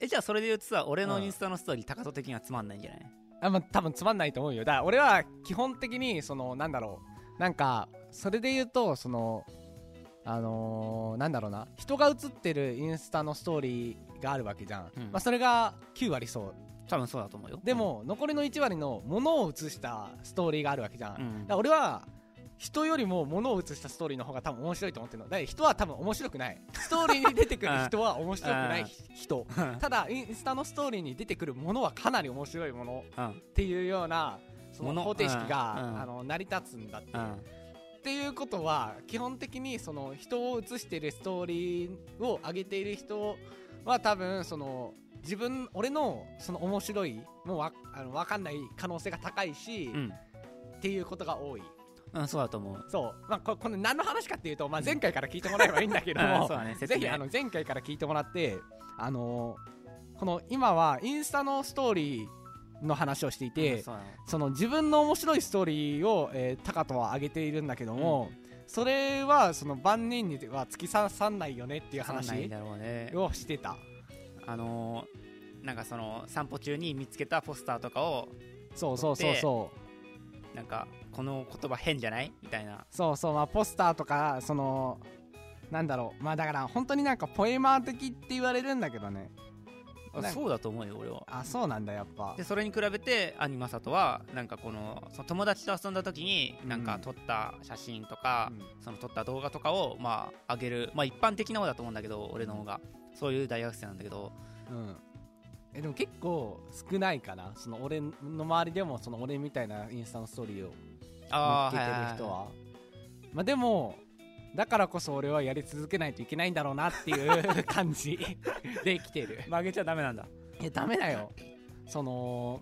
えじゃあそれで言うとさ俺のインスタのストーリー高戸的にはつまんないんじゃない？あまあ多分つまんないと思うよ。だから俺は基本的にそのなんだろう。なんかそれで言うとそのあのーなんだろうな。人が写ってるインスタのストーリーがあるわけじゃん、うん。まあ、それが9割そう。多分そうだと思うよ。でも残りの1割のものを写したストーリーがあるわけじゃん、うん。ら俺は人よりも物を写したストーリーの方が多分面白いと思ってるの。だ人は多分面白くない。ストーリーに出てくる 人は面白くない人。ただインスタのストーリーに出てくるものはかなり面白いものうんっていうようなその方程式が、あの成り立つんだって、う。んっていうことは基本的にその人を映しているストーリーを上げている人は多分その自分俺のその面白いもうわあの分かんない可能性が高いし、うん。っていうことが多いうんそうだと思う。そう、まあ、ここの何の話かっていうと、まあ、前回から聞いてもらえばいいんだけどうん。も そうだねぜひあの前回から聞いてもらってあのーこの今はインスタのストーリーの話をしていて、うんその自分の面白いストーリーを、えー、タカとは上げているんだけども、それはその万人には突き刺さんないよねっていう話だろうね。をしてた。あのーなんかその散歩中に見つけたポスターとかをそうそうそうそうなんかこの言葉変じゃない？みたいな。そうそうまあポスターとかそのなんだろう。まあだから本当になんかポエマー的って言われるんだけどね。そうだと思うよ俺は。あそうなんだやっぱ。でそれに比べてアニマサトはなんかこのその友達と遊んだ時になんか撮った写真とか、うん。その撮った動画とかをまあ上げる。まあ一般的な方だと思うんだけど俺の方が。そういう大学生なんだけど。うんえでも結構少ないかな？その俺の周りでもその俺みたいなインスタのストーリーをあ見つけてる人は。まあでもだからこそ俺はやり続けないといけないんだろうなっていう 感じで来てる。曲げちゃダメなんだ。えダメだよ。その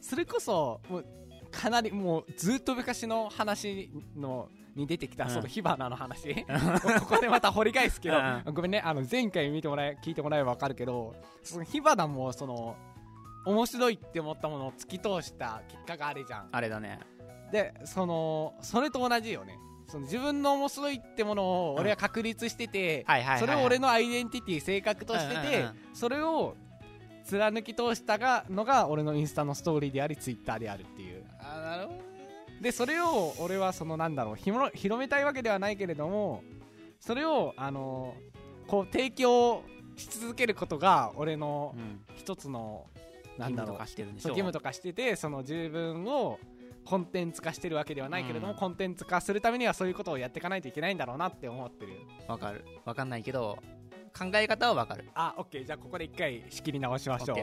それこそもうかなりもうずっと昔の話のに出てきた、うん。その火花の話。ここでまた掘り返すけど、うごめんねあの前回見てもらえ聞いてもらえば分かるけどその火花もその面白いって思ったものを突き通した結果があれじゃん。あれだね。でそのそれと同じよね。その自分の面白いってものを俺は確立してて、それを俺のアイデンティティ性格としてて、それを貫き通したがのが俺のインスタのストーリーでありツイッターであるっていう。あなるほどでそれを俺はそのなんだろう広めたいわけではないけれどもそれをあのこう提供し続けることが俺のうん。一つのなんだろう義務とかしてるんでしょそう義務とかしててその自分をコンテンツ化してるわけではないけれども、うん。コンテンツ化するためにはそういうことをやっていかないといけないんだろうなって思ってる。わかる。わかんないけど考え方はわかる。あオッケー。じゃあここで一回仕切り直しましょう。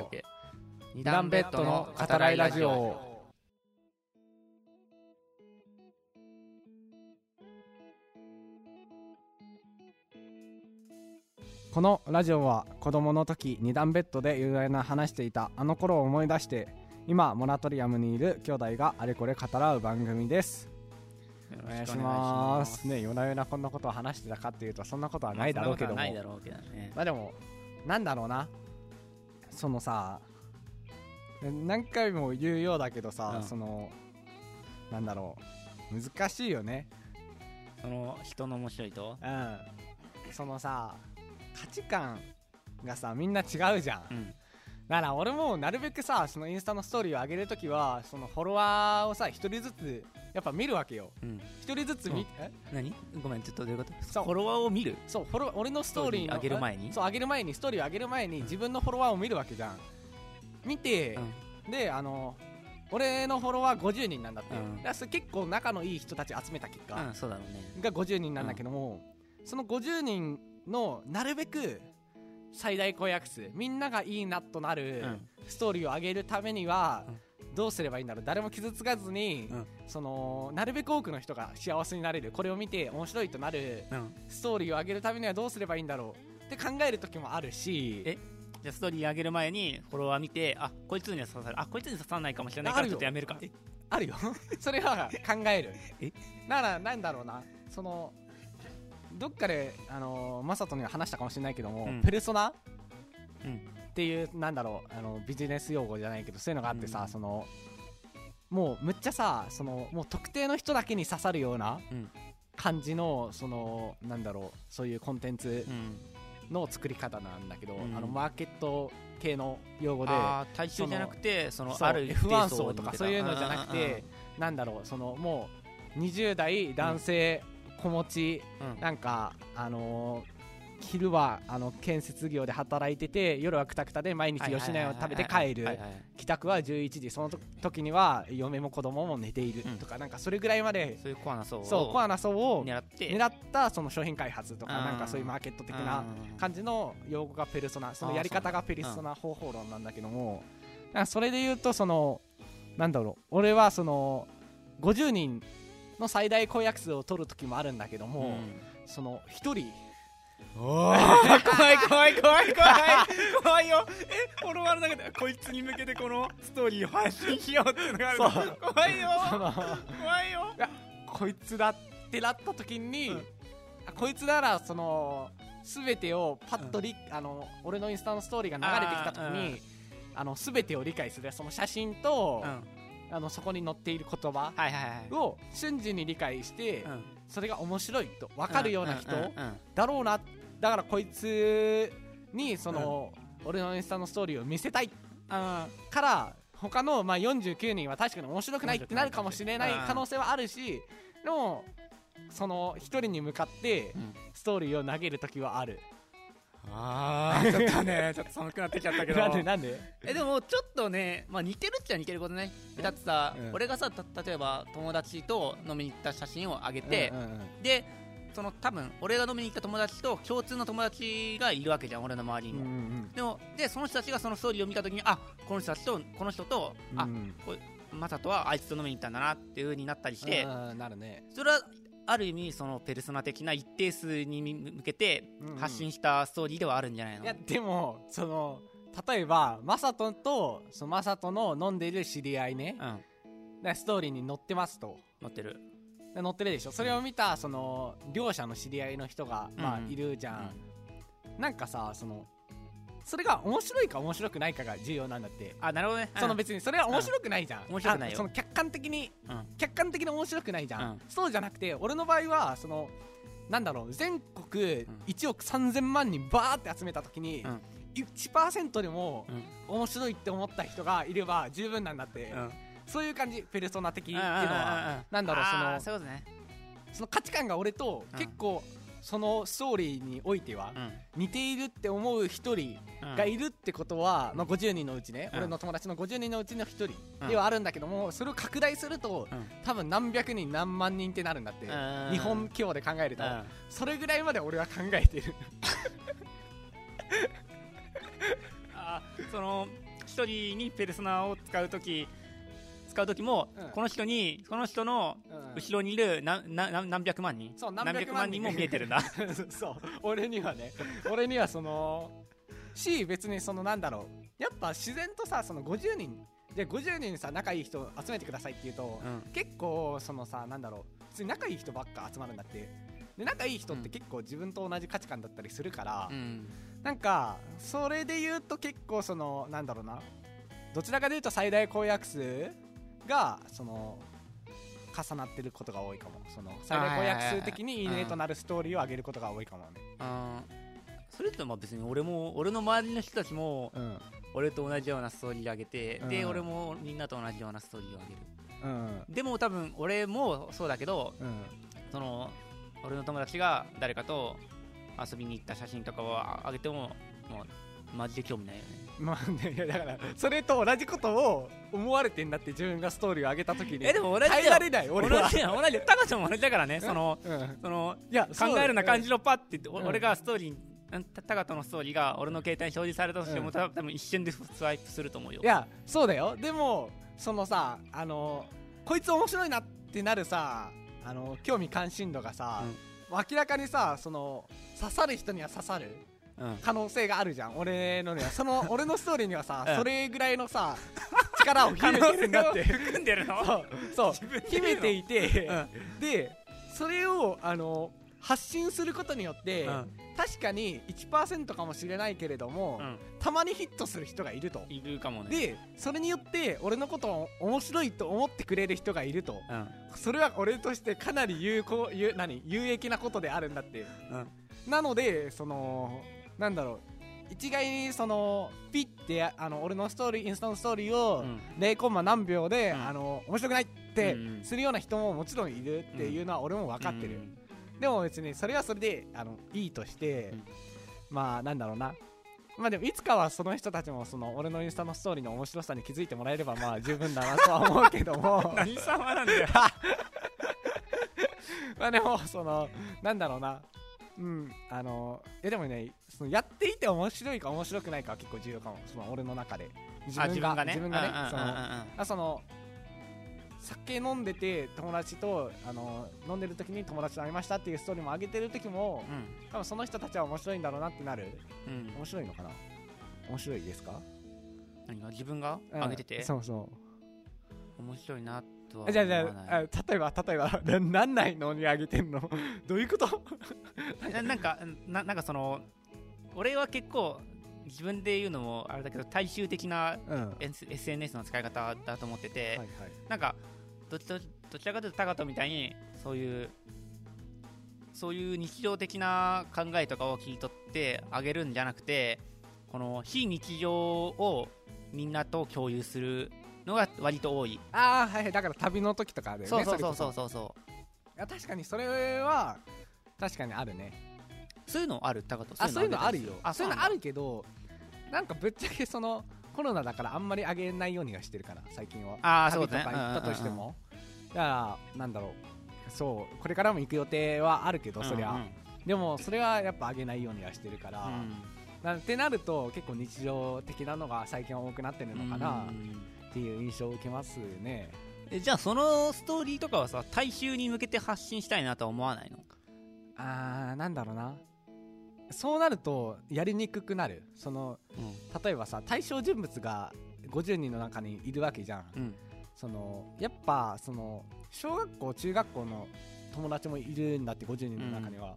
二段ベッドの語らいラジオこのラジオは子供の時二段ベッドで雄大な話していたあの頃を思い出して今モラトリアムにいる兄弟があれこれ語らう番組です。お願いします。ね夜な夜なこんなことを話してたかっていうとそんなことはないだろうけども。ないだろうけどね。まあでもなんだろうな。そのさ何回も言うようだけどさ、うん。そのなんだろう。難しいよね。その人の面白いと？うん。そのさ価値観がさみんな違うじゃん。うん。だから俺もなるべくさそのインスタのストーリーを上げるときはそのフォロワーをさ一人ずつやっぱ見るわけよ。うん。一人ずつ見、うんえ？何？ごめんちょっとどういうこと？そう。フォロワーを見る？そうフォロ俺のストーリーのストーリー上げる前に？そう上げる前にストーリーを上げる前に自分のフォロワーを見るわけじゃん。見て、であの俺のフォロワー50人なんだって、うん。結構仲のいい人たち集めた結果、うん、うん、そうだろうね。が50人なんだけども、その50人のなるべく最大公約数みんながいいなとなるうん。ストーリーを上げるためには、どうすればいいんだろう。誰も傷つかずに、うん。そのなるべく多くの人が幸せになれる。これを見て面白いとなるうん。ストーリーを上げるためにはどうすればいいんだろう。って考える時もあるしえ？じゃあストーリー上げる前にフォロワー見てあこいつには刺さる。あこいつに刺さらないかもしれないからちょっとやめるか。え？あるよ。それは考える。え？だからなんだろうな。そのどっかであのマサトには話したかもしれないけども、うん。ペルソナうん。っていうなんだろうあのビジネス用語じゃないけどそういうのがあってさ、うん。そのもうむっちゃさそのもう特定の人だけに刺さるようなうん。感じのそのなんだろうそういうコンテンツうん。の作り方なんだけど、うん。あのマーケット系の用語で大衆じゃなくてそのある一定 F1 層層とかそういうのじゃなくてなんだろうそのもう20代男性子持ち、うん。うんうんなんかあのー昼はあの建設業で働いてて夜はくたくたで毎日吉野家を食べて帰る。帰宅は11時。その時には嫁も子供も寝ているとか、なんかそれぐらいまでそういうコアな層をそうコアな層を狙って。狙ったその商品開発とかうん。なんかそういうマーケット的なうん。感じの用語がペルソナそのやり方がペルソナ方法論なんだけどもそれで言うとそのなんだろう俺はその50人の最大公約数を取る時もあるんだけども、その1人。怖い怖い怖い怖い。怖いよ。えフォロワーの中でこいつに向けてこのストーリーを発信しようっていうのがあるの。怖いよ。怖いよ。こいつだってなった時に、うん。あこいつならその全てをパッとり、あの俺のインスタのストーリーが流れてきた時あーにあの全てを理解する。その写真と、うんあのそこに載っている言葉を瞬時に理解して、うん。それが面白いと分かるような人だろうな。だからこいつにその、俺のインスタのストーリーを見せたいから他の、まあ、49人は確かに面白くないってなるかもしれない可能性はあるしでもその1人に向かってうん。ストーリーを投げる時はあるあー。ちょっとねちょっと寒くなってきちゃったけど。なんでなんで？えでもちょっとね、まあ、似てるっちゃ似てることね。だってさ、うん。俺がさた例えば友達と飲みに行った写真をあげて、うんうんうんでその多分俺が飲みに行った友達と共通の友達がいるわけじゃん俺の周りに。も、うんうん。でもでその人たちがそのストーリーを見た時にあこの人たちとこの人と、あうんマサトはあいつと飲みに行ったんだなっていう風になったりして、うんなるね。それはある意味そのペルソナ的な一定数に向けてうんうん。発信したストーリーではあるんじゃないの、いやでもその例えばマサトとそのマサトの飲んでいる知り合いね。うん。でストーリーに載ってますと。載ってる。で載ってるでしょ。それを見たその両者の知り合いの人が、まあうん。いるじゃん、なんかさそのそれが面白いか面白くないかが重要なんだって、あなるほどね。その別にそれは面白くないじゃん、面白くないその客観的にうん。客観的に面白くないじゃん、うん。そうじゃなくて俺の場合はそのなんだろう全国ん。1億3000万人バーって集めた時に、うん。1%でもうん。面白いって思った人がいれば十分なんだって、うん。そういう感じ。ペルソナ的っていうのはなんだろうそのその価値観が俺とうん結構そのストーリーにおいてはうん。似ているって思う一人うん。がいるってことは、まあ、50人のうちね、うん。俺の友達の50人のうちの一人ではあるんだけどもそれを拡大するとうん。多分何百人何万人ってなるんだってうん。日本規模で考えると。うん。それぐらいまで俺は考えてる。あーその一人にペルソナを使う時使う時も、うん。この人にこの人のうん。後ろにいる何何何百万人。そう何百万人。も見えてるんだ そう。俺にはね。俺にはそのし別にそのなんだろう。やっぱ自然とさその50人。で50人さ仲いい人集めてくださいって言うと、うん。結構そのさなんだろう。普通に仲いい人ばっか集まるんだって。で仲いい人って結構自分と同じ価値観だったりするから、うん。なんかそれで言うと結構そのなんだろうな。どちらかというと最大公約数がその重なってることが多いかも。その最大公約数的にいいねとなるストーリーを上げることが多いかも。ねそれってまあ別に俺も俺の周りの人たちもうん。俺と同じようなストーリー上げて、でうん。俺もみんなと同じようなストーリーを上げる。うん。でも多分俺もそうだけどうん。その俺の友達が誰かと遊びに行った写真とかを上げてももうマジで興味ないよね。まあねいやだからそれと同じことを思われてんだって自分がストーリーを上げた時に。えでも同じだよ。耐えられない俺は。同じだよ。同じだよ。高ちゃんも同じだからねそのうん。そのいや考えるな感じののパッて、おうん。俺がストーリーにうんた高田のストーリーが俺の携帯に表示されたとしても、うん。多分一瞬でスワイプすると思うよ。いやそうだよ。でもそのさあのこいつ面白いなってなるさあの興味関心度がさ、明らかにさその刺さる人には刺さる。うん可能性があるじゃん。俺のには。その俺のストーリーにはさ、うん。それぐらいのさ 力を秘めてるんだって含んでるの？そう。秘めていて、うん。でそれをあの発信することによって、うん。確かに1%かもしれないけれども、うん。たまにヒットする人がいると。いるかもね。でそれによって俺のことを面白いと思ってくれる人がいると。うん。それは俺としてかなり有効有何？有益なことであるんだって。うん。なのでそのなんだろう。一概にそのピッてあの俺のストーリーインスタのストーリーをうん。0コンマ何秒で、うん。あの面白くないってうんするような人ももちろんいるっていうのは俺も分かってる、うん。でも別にそれはそれであのいいとして、うん。まあなんだろうな。まあでもいつかはその人たちもその俺のインスタのストーリーの面白さに気づいてもらえればまあ十分だなとは思うけども。何様なんだよ。まあでもそのなんだろうなうん。あのえでもねそのやっていて面白いか面白くないかは結構重要かも。その俺の中で。自分がね？自分がね。うんうんうんうん。そのあその酒飲んでて友達とあの飲んでる時に友達と会いましたっていうストーリーも上げてる時も多分その人たちは面白いんだろうなってなる。うん。うん面白いのかな？面白いですか？何が？自分が？うん。上げてて？そうそう。面白いなとはあじゃあじゃああ例えば例えばななんないのに上げてんの？どういうこと？ななんかななんかその俺は結構自分で言うのもあれだけど大衆的なうん。SNS の使い方だと思ってて、はいなんかどっちどどちらかというと高人みたいにそういうそういう日常的な考えとかを切り取ってあげるんじゃなくてこの非日常をみんなと共有するのが割と多い、ああはいはい。だから旅の時とかでねそうそうそうそううそうそいや確かにそれは確かにあるね。うそういうのある高人あそういうのあるよ。あそういうのあるけどなんかぶっちゃけそのコロナだからあんまり上げないようにはしてるから最近は。ああそうだね。旅とか行ったとしても。だからなんだろう。そうこれからも行く予定はあるけどそりゃ、うんうん。でもそれはやっぱ上げないようにはしてるから、うん。なんってなると結構日常的なのが最近は多くなってるのかなっていう印象を受けますね。えじゃあそのストーリーとかはさ大衆に向けて発信したいなとは思わないの？あーなんだろうな。そうなるとやりにくくなる。その例えばさ対象人物が50人の中にいるわけじゃん、うん。そのやっぱその小学校中学校の友達もいるんだって50人の中には、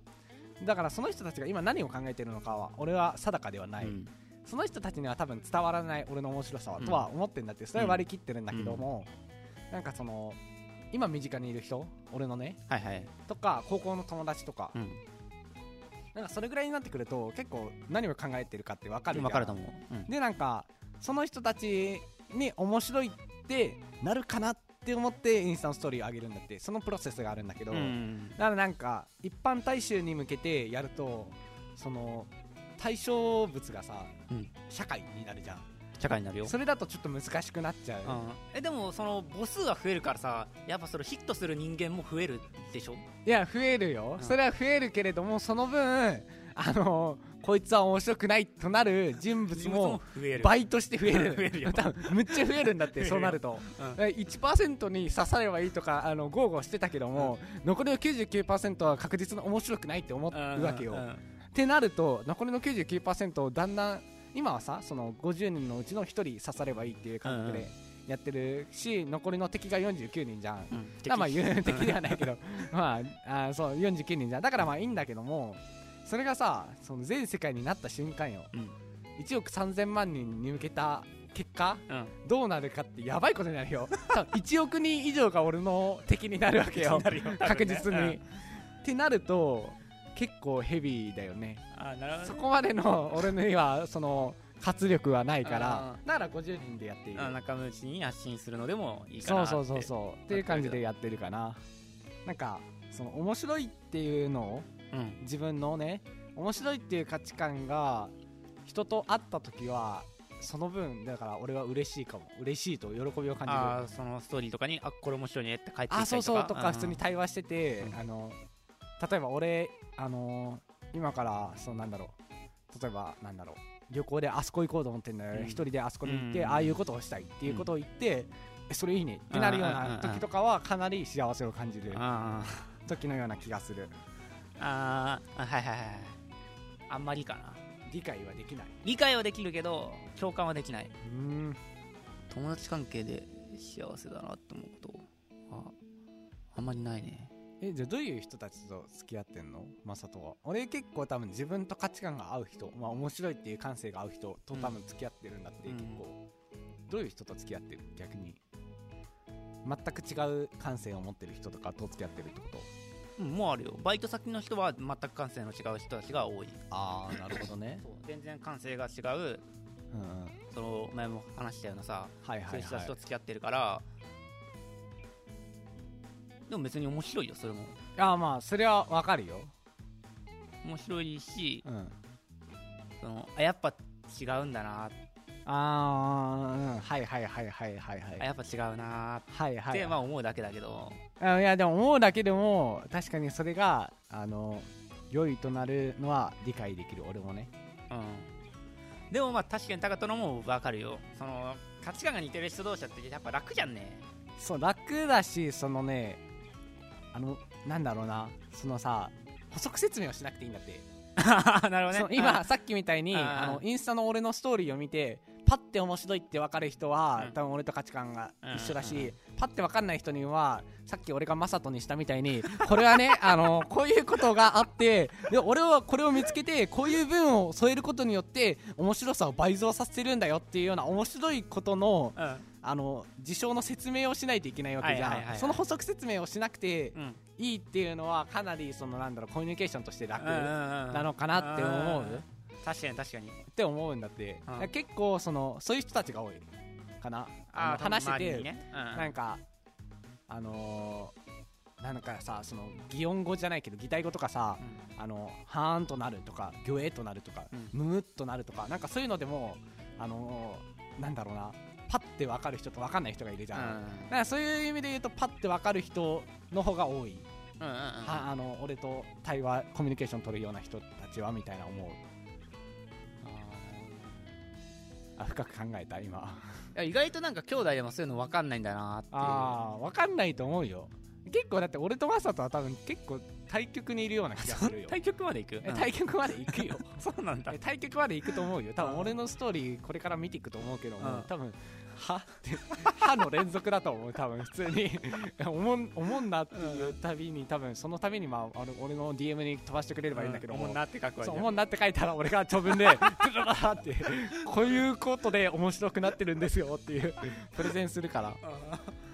だからその人たちが今何を考えてるのかは俺は定かではない、うんその人たちには多分伝わらない俺の面白さはうんとは思ってるんだってそれは割り切ってるんだけども、なんかその今身近にいる人俺のねはいはい。とか高校の友達とか、うん。なんかそれぐらいになってくると結構何を考えてるかって分かる分かると思う、うん。でなんかその人たちに面白いってなるかなって思ってインスタのストーリーを上げるんだってそのプロセスがあるんだけど、うん。だからなんか一般大衆に向けてやるとその対象物がさ、うん。社会になるじゃん。社会になるよ。それだとちょっと難しくなっちゃう、うん。えでもその母数が増えるからさやっぱそれヒットする人間も増えるでしょ？いや増えるよ、うん。それは増えるけれどもその分あのこいつは面白くないとなる人物も倍として増える。増えるよ。多分むっちゃ増えるんだって そうなると、うん。え1%に刺さればいいとかあの豪語してたけども、残りの99%は確実に面白くないって思うわけよ、うんうんってなると残りの99%をだんだん今はさその50人のうちの1人刺さればいいっていう感覚でやってるし、残りの敵が49人じゃん、うんまあまあ言う 敵ではないけど。まああそう49人じゃん。だからまあいいんだけどもそれがさその全世界になった瞬間よ。うん。1億3000万人に向けた結果うん。どうなるかってやばいことになるよ。多分1億人以上が俺の敵になるわけよ。確実に、うん。ってなると結構ヘビーだよね。あなるほどね。そこまでの俺にはその活力はないからあだから50人でやっているあ仲間内に発信するのでもいいかなそうそうそうそう。っていう感じでやってるかな。なんかその面白いっていうのをうん。自分のね面白いっていう価値観が人と会った時はその分だから俺は嬉しいかも。嬉しいと喜びを感じる。そのストーリーとかにあこれ面白いねって書いてきたりあそうそう。とかん。普通に対話してて、うん。あの例えば俺あの今からそうなんだろう。例えばなんだろう。旅行であそこ行こうと思ってんだよ、うん。一人であそこに行って、うん。ああいうことをしたいっていうことを言って、えそれいいねってなるような時とかはかなり幸せを感じるあ時のような気がする。ーあー。あはいはいはいあんまりかな。理解はできない。理解はできるけど共感はできない。うーん。友達関係で幸せだなって思うことああんまりないねえじゃあどういう人たちと付き合ってんの？マサトは。俺結構多分自分と価値観が合う人まあ面白いっていう感性が合う人と多分付き合ってるんだって、うん。結構。どういう人と付き合ってる？逆に。全く違う感性を持ってる人とかと付き合ってるってこと？うんもうあるよ。バイト先の人は全く感性の違う人たちが多い。ああなるほどね。そう。全然感性が違う。うんうん。その前も話したようなさはいはいい。うはいそう人たちと付き合ってるからでも別に面白いよそれも。ああまあそれはわかるよ。面白いしうん。そのあやっぱ違うんだな。ああうんはいはいはいはいはいはい。あやっぱ違うな。はいはい。ってまあ思うだけだけど。あいやでも思うだけでも確かにそれがあの良いとなるのは理解できる俺もね。うん。でもまあ確かに高人のも分かるよ。その価値観が似てる人同士だってやっぱ楽じゃんね。そう楽だしそのねあのなんだろうな。そのさ補足説明をしなくていいんだって。なるほどね。今さっきみたいにあのインスタの俺のストーリーを見てパッて面白いって分かる人は、うん。多分俺と価値観が一緒だし、うん。うんうんパッて分かんない人にはさっき俺がマサトにしたみたいに これはねあのこういうことがあってで俺はこれを見つけてこういう文を添えることによって面白さを倍増させるんだよっていうような面白いことのうんあの事象の説明をしないといけないわけじゃん、はいはいはいはい。その補足説明をしなくてうん。いいっていうのはかなりそのなんだろうコミュニケーションとして楽うんうんうんなのかなって思う、ん確かに確かに。って思うんだって、うん。結構そのそういう人たちが多いかな。あ話してて、ね。うんなんかあのーなんかさその擬音語じゃないけど擬態語とかさあのはーんとなるとかぎょえとなるとか、うん。むむっとなるとかなんかそういうのでもあのーなんだろうなパッて分かる人と分かんない人がいるじゃん、だからそういう意味で言うとパッて分かる人の方が多い、うんうんうん。うんはあの俺と対話コミュニケーション取るような人たちはみたいな思う。あ深く考えた今。いや意外となんか兄弟でもそういうの分かんないんだなってああ分かんないと思うよ。結構だって俺とマサトは多分結構対局にいるような気がするよ。対局まで行く？え対局まで行くよ。そうなんだ。え対局まで行くと思うよ。多分俺のストーリーこれから見ていくと思うけども、うん。多分は？って歯の連続だと思う。多分普通に。おもんおもんなっていうたびに多分そのたびにまああの俺の DM に飛ばしてくれればいいんだけども、うん。思んなって書くわおもん。なって書いたら俺が長文でブラブラって。こういうことで面白くなってるんですよっていうプレゼンするから。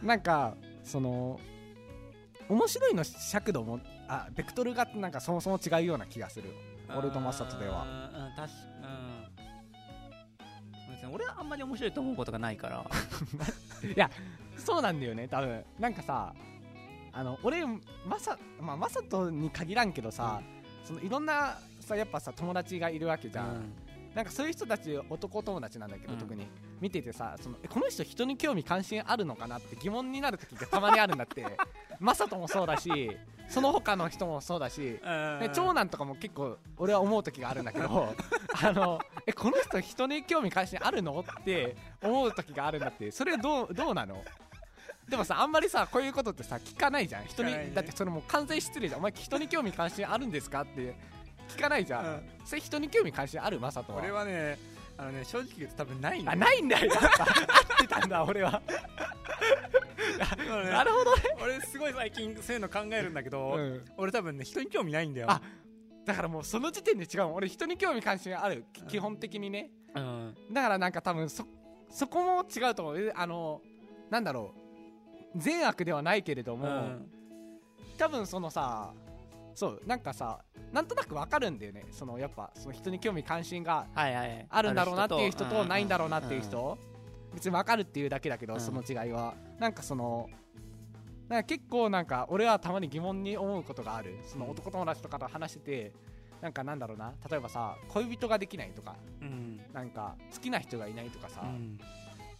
なんかその面白いの尺度もあベクトルがなんかそもそも違うような気がする。俺とマサトでは。うんうん確かうん。別に俺はあんまり面白いと思うことがないから。そうなんだよね多分。なんかさあの俺マサまあマサトに限らんけどさ、そのいろんなさやっぱさ友達がいるわけじゃん、なんかそういう人たち男友達なんだけど、うん。特に。見ててさそのえこの人人に興味関心あるのかなって疑問になる時がたまにあるんだって マサトもそうだし その他の人もそうだし長男とかも結構俺は思う時があるんだけど あのえこの人人に興味関心あるの？って思う時があるんだって。それどうどうなの？でもさあんまりさこういうことってさ聞かないじゃん。人に、ねだってそれもう完全失礼じゃん。お前人に興味関心あるんですか？って聞かないじゃん、うん。それ人に興味関心ある？マサトは。俺はねあのね正直言うと多分ないんだあよないんだよ。やっぱ。合ってたんだ俺はなるほどね、俺すごい最近そういうの考えるんだけど、うん。俺多分ね人に興味ないんだよ。あだからもうその時点で違う。俺人に興味関心ある。き基本的にね。うん。だからなんか多分そそこも違うと思う。えあのなんだろう。善悪ではないけれども、うん。多分そのさそうなんかさなんとなくわかるんだよね。そのやっぱその人に興味関心があるんだろうなっていう人とないんだろうなっていううん。人別にわかるっていうだけだけどうん。その違いは。なんかそのなんか結構なんか俺はたまに疑問に思うことがある。その男友達とかと話しててなんかなんだろうな。例えばさ恋人ができないとかうん。なんか好きな人がいないとかさ、うん。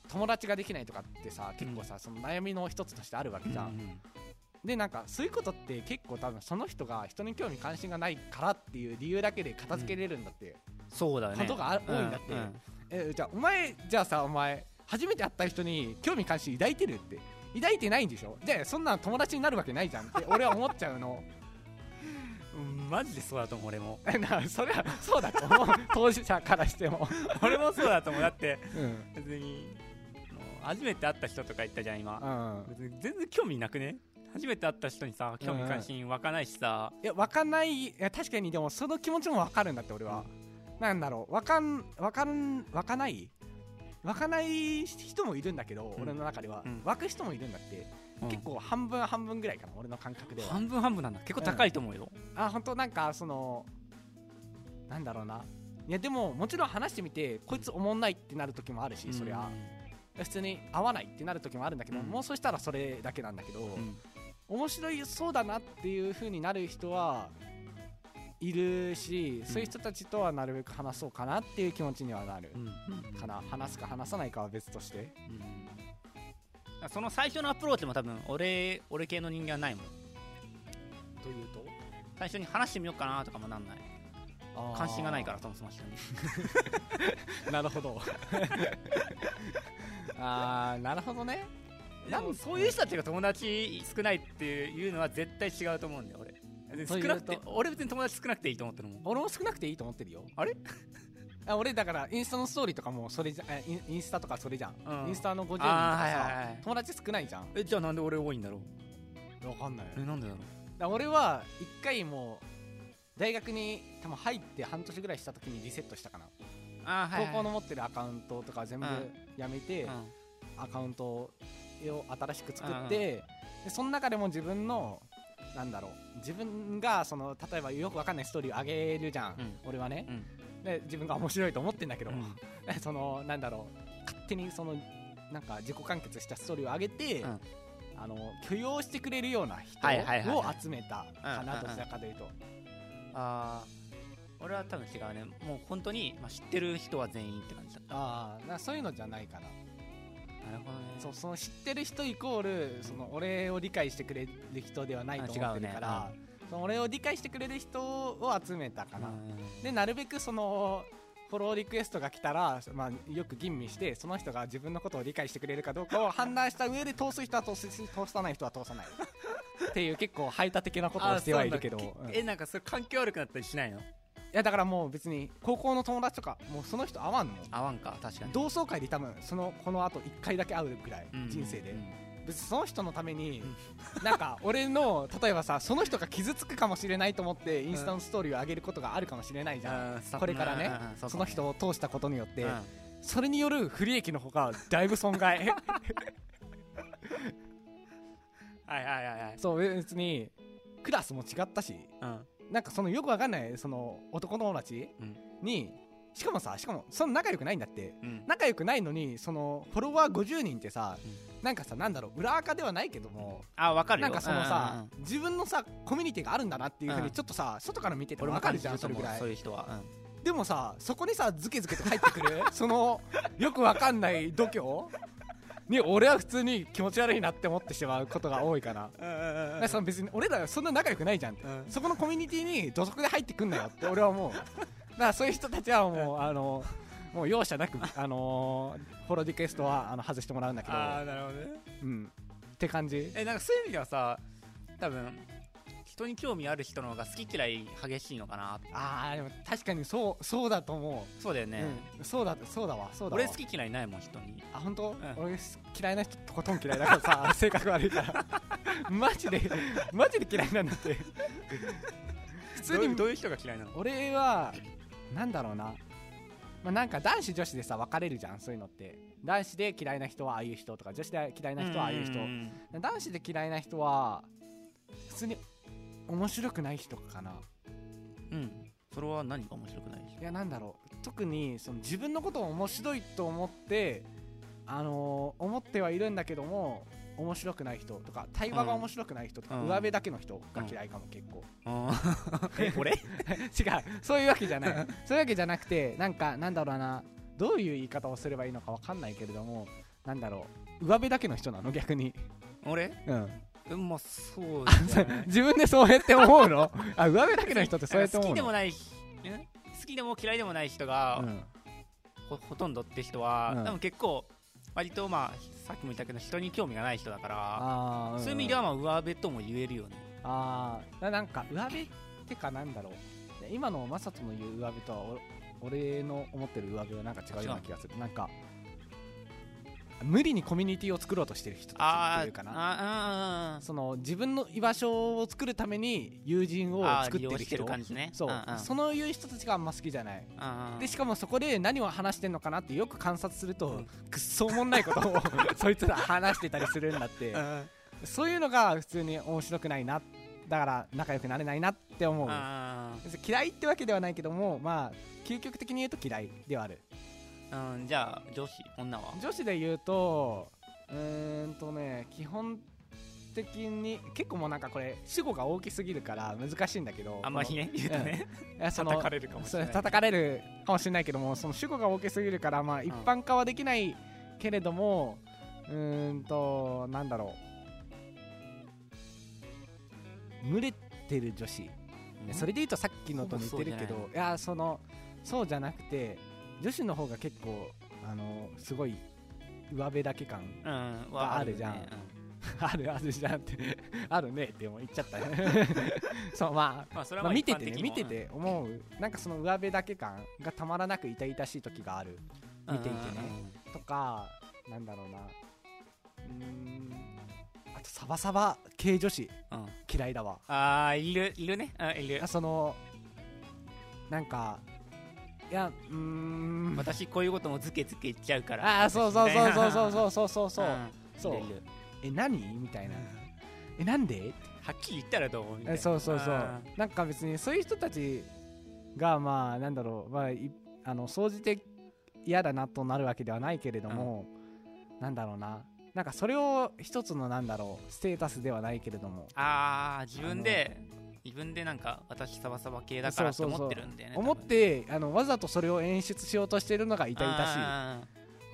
友達ができないとかってさ結構さ、その悩みの一つとしてあるわけじゃん、うんでなんかそういうことって結構多分その人が人に興味関心がないからっていう理由だけで片付けれるんだって、そうだよね。ことがあ多いんだって。えじゃあお前じゃあさお前初めて会った人に興味関心抱いてるって。抱いてないんでしょ？じゃあそんなん友達になるわけないじゃんって俺は思っちゃうの。うんマジでそうだと思う俺も。なそれはそうだと思う。当事者からしても、俺もそうだと思う。だってうん。別に初めて会った人とか言ったじゃん今。うん、別に全然興味なくね？初めて会った人にさ興味関心湧かないしさ、いや分かんない。いや確かにでもその気持ちも分かるんだって俺は、なんだろう。分かん分かん分かない？湧かない人もいるんだけど、うん。俺の中では、うん。湧く人もいるんだって、うん。結構半分半分ぐらいかな俺の感覚では。半分半分なんだ。結構高いと思うよ、あ本当なんかそのなんだろうな。いやでももちろん話してみてこいつおもんないってなる時もあるし、そりゃ。普通に合わないってなる時もあるんだけど、うん。もうそしたらそれだけなんだけど、うん。面白いそうだなっていう風になる人はいるし、そういう人たちとはなるべく話そうかなっていう気持ちにはなる。うん。かな、話すか話さないかは別として。うん。その最初のアプローチも多分俺俺系の人間はないもん。というと？最初に話してみようかなとかもなんない。関心がないからそもそも人に。なるほど。あーなるほどね。でもそういう人たちが友達少ないっていうのは絶対違うと思うんだよ少なくて俺別に友達少なくていいと思ってるもん。俺も少なくていいと思ってるよ。あれ？あ俺だからインスタのストーリーとかもそれじゃえインスタとかそれじゃん、うん。インスタの50人とかさ、はいはいはい。友達少ないじゃん。えじゃあなんで俺多いんだろう？わかんないえなんでだろう俺は一回もう大学に多分入って半年ぐらいした時にリセットしたかな、あーはい、はい、高校の持ってるアカウントとか全部うん。やめて、うん。アカウントを新しく作って、でその中でも自分のなんだろう。自分がその例えばよくわかんないストーリーを上げるじゃん、うん。俺はね、うん。で自分が面白いと思ってんだけど、うん。そのなんだろう。勝手にそのなんか自己完結したストーリーを上げて、うん。あの許容してくれるような人をはい集めたかな、うんどちらかというと、あー俺は多分違うね。もう本当に、まあ、知ってる人は全員って感じだった。ああなそういうのじゃないかな、なるほどね。そうその知ってる人イコールその俺を理解してくれる人ではないと思ってるから、あ違その俺を理解してくれる人を集めたかな、うん。でなるべくそのフォローリクエストが来たら、まあ、よく吟味してその人が自分のことを理解してくれるかどうかを 判断した上で通す人は通すし通さない人は通さない。っていう結構排他的なことをしてはいるけど。えなんかそれ環境悪くなったりしないの？やだからもう別に高校の友達とかもうその人会わんもん合わんか確かに。同窓会で多分そのこのあと1回だけ会うぐらい、うん人生で、うん。別にその人のために、なんか俺の例えばさその人が傷つくかもしれないと思ってインスタのストーリーを上げることがあるかもしれないじゃん、うんこれからねうんうんうんその人を通したことによって、うん。それによる不利益の方がだいぶ損害。はいはいはいはい。そう別にクラスも違ったし。うんなんかそのよくわかんないその男友達うん。に、しかもさしかもその仲良くないんだって。うん。仲良くないのにそのフォロワー50人ってさ、なんかさなんだろう裏垢ではないけどもあ分かるよ。なんかそのさ、うんうんうん。自分のさコミュニティがあるんだなっていうふううん。にちょっとさ、外から見ててわかるじゃんそれぐらい。そういう人は。でもさそこにさズケズケと入ってくるそのよくわかんない度胸に俺は普通に気持ち悪いなって思ってしまうことが多いかな。その別に俺らそんな仲良くないじゃんって、うん。そこのコミュニティに土足で入ってくんなよって俺は思う。だからそういう人たちはもうあのもう容赦なくあのフォローリクエストはあの外してもらうんだけど。ああなるほどね。うん。って感じ。えなんかそういう意味ではさ多分人に興味ある人の方が好き嫌い激しいのかな。ああでも確かにそうそうだと思う、そうだよね、うん、そうだそうだわそうだわ。俺好き嫌いないもん人に。あ本当、ん。俺嫌いな人とことん嫌いだから さ性格悪いから。マジでマジで嫌いなんだって。普通に。どういうどういう人が嫌いなの？俺はなんだろうな、まあ、なんか男子女子でさ分かれるじゃんそういうのって。男子で嫌いな人はああいう人とか女子で嫌いな人はああいう人。ん。男子で嫌いな人は普通に面白くない人かな。うん。それは何が面白くないいやなんだろう。特にその自分のことを面白いと思ってあのー思ってはいるんだけども面白くない人とか対話が面白くない人とか、うん。上辺だけの人が嫌いかも、結構。え俺？違う。そういうわけじゃない。そういうわけじゃなくてなんかなんだろうな。どういう言い方をすればいいのかわかんないけれどもなんだろう。上辺だけの人なの逆に。俺？うんうんまあそうあそう自分でそうやって思うの？あ上辺だけの人ってそうやって思うの？好きでもない好きでも嫌いでもない人が、うん。ほほとんどって人は、うん。多分結構割とまあさっきも言ったけど人に興味がない人だからあーそういう意味ではまあ上辺とも言えるよね。ああななんか上辺ってかなんだろう？で今のマサトの言う上辺とはお俺の思ってる上辺はなんか違うような気がする。なんか無理にコミュニティを作ろうとしてる人たちっていうかな。あその自分の居場所を作るために友人を作ってる人。感じね。そう、んんそういう人たちがあんま好きじゃない。うんうんでしかもそこで何を話してんのかなってよく観察すると、うん。くっそおもんないことを そいつら話してたりするんだって。うん。そういうのが普通に面白くないな。だから仲良くなれないなって思う。嫌いってわけではないけどもまあ究極的に言うと嫌いではある。ーうんじゃあ女子女は？女子で言うとうーんとね基本的に結構もうなんかこれ主語が大きすぎるから難しいんだけどあんまりね言うとね。いやその叩かれるかもしれない。叩かれるかもしれないけどもその主語が大きすぎるからまあ一般化はできないけれども、うーんとなんだろう。群れてる女子、うん。それで言うとさっきのと似てるけどいやそのそうじゃなくて女子の方が結構あのすごい上辺だけ感うんがあるじゃん。ね あるあるじゃんって あるねって言っちゃった そうまあまあそれはまあ、まあ見ててね見てて思う。なんかその上辺だけ感がたまらなく痛々しい時がある。見ていてね。とかなんだろうな。うーん。あとサバサバ系女子。うん。うんうん嫌いだわ。ああいるいるね。あいる。あそのなんかいやうーん。私こういうこともズケズケ言っちゃうから。ああそうそうそうそうそうそうそうそうそう。え何？みたいな。えなんで？はっきり言ったらどう？みたいえなそうそうそう。あなんか別にそういう人たちがまあなんだろうまあいあの総じて嫌だなとなるわけではないけれども、なんだろうな。なんかそれを一つのなんだろうステータスではないけれども。あー自分で自分でなんか私サバサバ系だからって思ってるんだよね思ってあのわざとそれを演出しようとしてるのが痛々々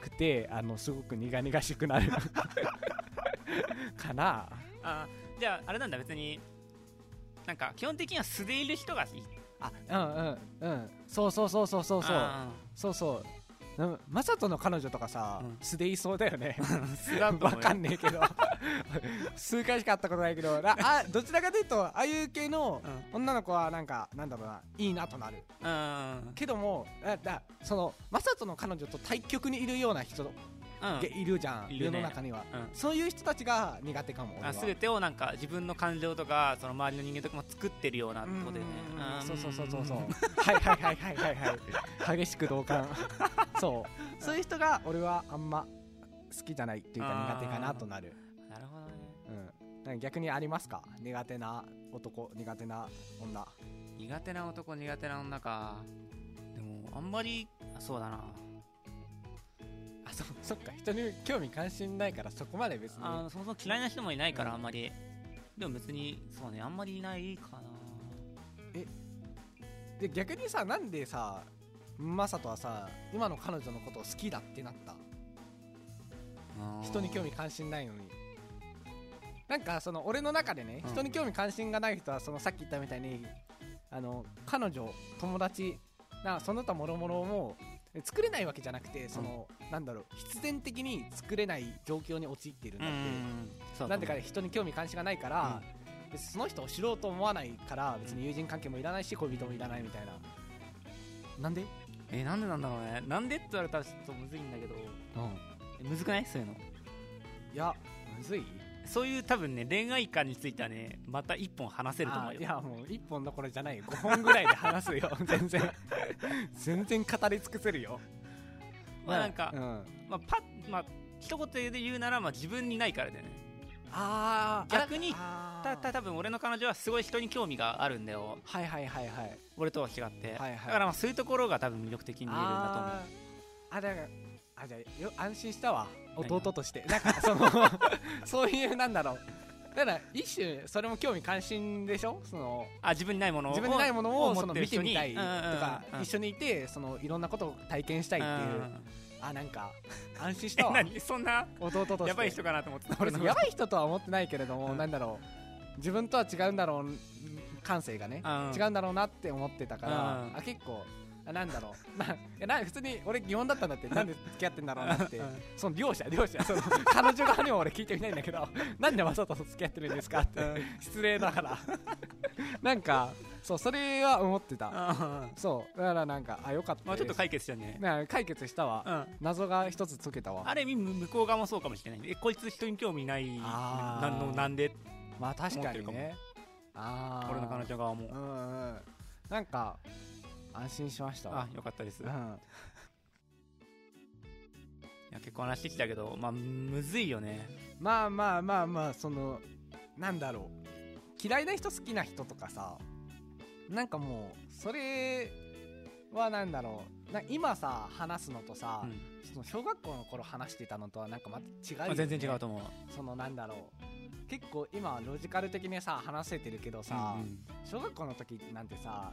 しくてあのすごく苦々しくなる。かな。あー。じゃああれなんだ別になんか基本的には素でいる人がいい。あうんうんうん。そうそうそうそうそう。そうあそうそう。うんマサトの彼女とかさ、うん。素でいそうだよね。ー 素だとかんねえけど。数回しか会ったことないけど。なあどちらかというとああいう系の女の子はなんかなんだろうないいなとなる。うんうん。けどもあだそのマサトの彼女と対極にいるような人うん。がいるじゃん、いるね。世の中には、うん。そういう人たちが苦手かも全てをなんか自分の感情とかその周りの人間とかも作ってるようなってことでね。そうそうそうそうそう。はいはいはいはいはい。はい激しく同感。そう。そういう人が俺はあんま好きじゃないっていうか苦手かなとなる。なるほどね。うん。逆にありますか？苦手な男苦手な女。苦手な男苦手な女か。でもあんまりあそうだなあそ そっか。人に興味関心ないからそこまで別に。あのそもそも嫌いな人もいないからうんあんまり、でも別にそうねあんまりいないかな。で逆にさなんでさマサトはさ今の彼女のことを好きだってなった？人に興味関心ないのに。なんかその俺の中でね、うん。人に興味関心がない人はそのさっき言ったみたいにあの彼女友達なその他もろもろも作れないわけじゃなくてその、なんだろう必然的に作れない状況に陥っているんだって、なんでか人に興味関心がないから、別にその人を知ろうと思わないから別に友人関係もいらないし恋人もいらないみたいな。なんで、えなんでなんだろうね。なんでって言われたらちょっとむずいんだけど。えむずくない？そういうの。いやむずい？そういう多分ね恋愛観についてはねまた一本話せると思うよ。あいやもう1本どころじゃない。よ5本ぐらいで話すよ。全然。全然語り尽くせるよ。まあなんかうん、まあパッまあ一言で言うならまあ自分にないからだよね。あー。逆にあたた多分俺の彼女はすごい人に興味があるんだよ。はいはいはいはい。俺とは違って、はいはい。だからまあそういうところが多分魅力的に見えるんだと思う。あだからあじゃあよ安心したわ。何弟として。なんかその そういうなんだろう。だから一種それも興味関心でしょ？そのあ自分にないものを自分にないものをその見てみたいとかうん一緒にいてそのいろんなことを体験したいっていううんあなんか安心しえたわ。何？そんな弟として。やばい人かなと思ってた俺やばい人とは思ってないけれども、うん。なんだろう。自分とは違うんだろう感性がね、うん。違うんだろうなって思ってたから、うん。あ結構あなんだろう。ないやな普通に俺疑問だったんだって。なんで付き合ってんだろうなって。うん。その両者両者。その彼女側にも俺聞いてみたいんだけどなんでわざと付き合ってるんですかって、うん。失礼ながら。なんかそうそれは思ってた。あそう。だからなんかあよかったまあちょっと解決したね。解決したわ。うん。謎が一つ解けたわ。ある意味向こう側もそうかもしれないえこいつ人に興味ないなんのなんで？まあ確かにね。ああ俺の彼女側も。うんうん。なんか安心しました。わあよかったです。いうん。や結構話してきたけどまあむずいよね。まあまあまあまあそのなんだろう。嫌いな人好きな人とかさなんかもうそれはなんだろう。な今さ話すのとさ、うん。その小学校の頃話してたのとはなんかまた違うよ、ね、あ全然違うと思う。そのなんだろう。結構今はロジカル的にさ話せてるけどさ、うんうん。小学校の時なんてさ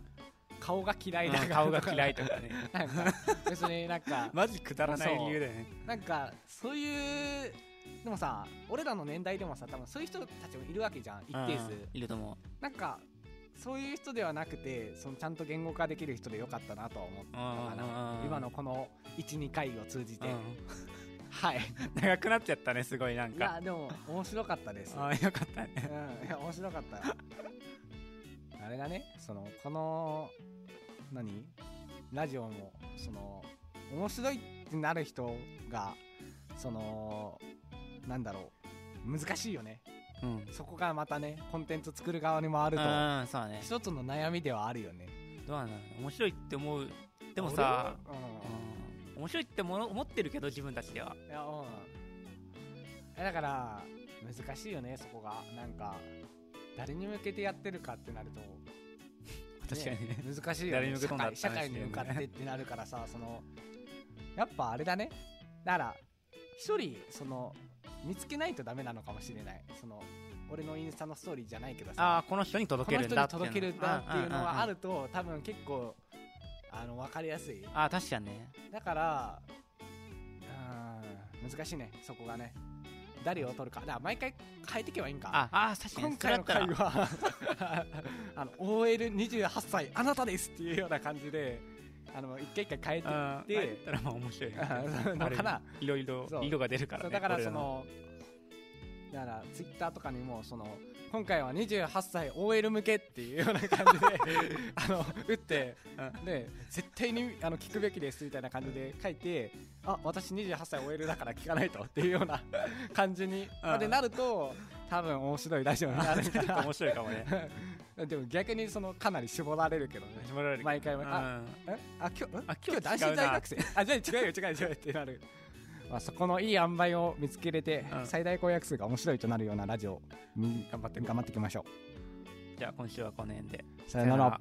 顔が嫌いだから。あ顔が嫌いとかね。なんか別になんか。マジくだらない理由だよね。なんかそういうでもさ俺らの年代でもさ多分そういう人たちもいるわけじゃん。一定数。うん。いると思う。なんかそういう人ではなくてそのちゃんと言語化できる人でよかったなとは思ったかなうん。今のこの12回を通じて、うん。はい。長くなっちゃったねすごいなんいかやでも面白かったです。あよかったね。うん。いや面白かった。よあれだねそのこの何？ラジオもその面白いってなる人がそのなんだろう難しいよね。うん。そこがまたねコンテンツ作る側にもあるとうんそうだね。一つの悩みではあるよね。どうなんだろうね面白いって思うでもさ俺？はうん。面白いってもの思ってるけど自分たちでは。うんいやうん。えだから難しいよねそこが。なんか誰に向けてやってるかってなると確かに。ね難しいよ誰にね社向けとんだって会社会に向かってってなるからさそのやっぱあれだね。だから一人その見つけないとダメなのかもしれない。その俺のインスタのストーリーじゃないけどあさ。あこの人にこ届けるんだっていうの届けるんだっていうのはあるると多分結構あの分かりやすい。あー確かにね。だからうん難しいね。そこがね誰を取るか。だから毎回変えていけばいいんか。ああー確かに。今回の回は あの OL28 歳あなたですっていうような感じであの一回一回変えてうん。いってたらまあ面白いね。かなある意味。いろいろ色が出るからねだからそのだからツイッターとかにもその今回は28歳 OL 向けっていうような感じで あの打ってで絶対にあの聞くべきですみたいな感じで書いてあ私28歳 OL だから聞かないとっていうような 感じにまでなると多分面白いラジオになるかちょっとら面白いかもね。でも逆にそのかなり絞られるけどね。絞られる毎回うん。あえ？あ今日ん？あ今日男子大学生？あじゃあ違うよ違うよ違うよってなる、まあ、そこのいい塩梅を見つけれて、うん。最大公約数が面白いとなるようなラジオに頑張って頑張っていきましょじゃあ今週はこの辺で。うさよなら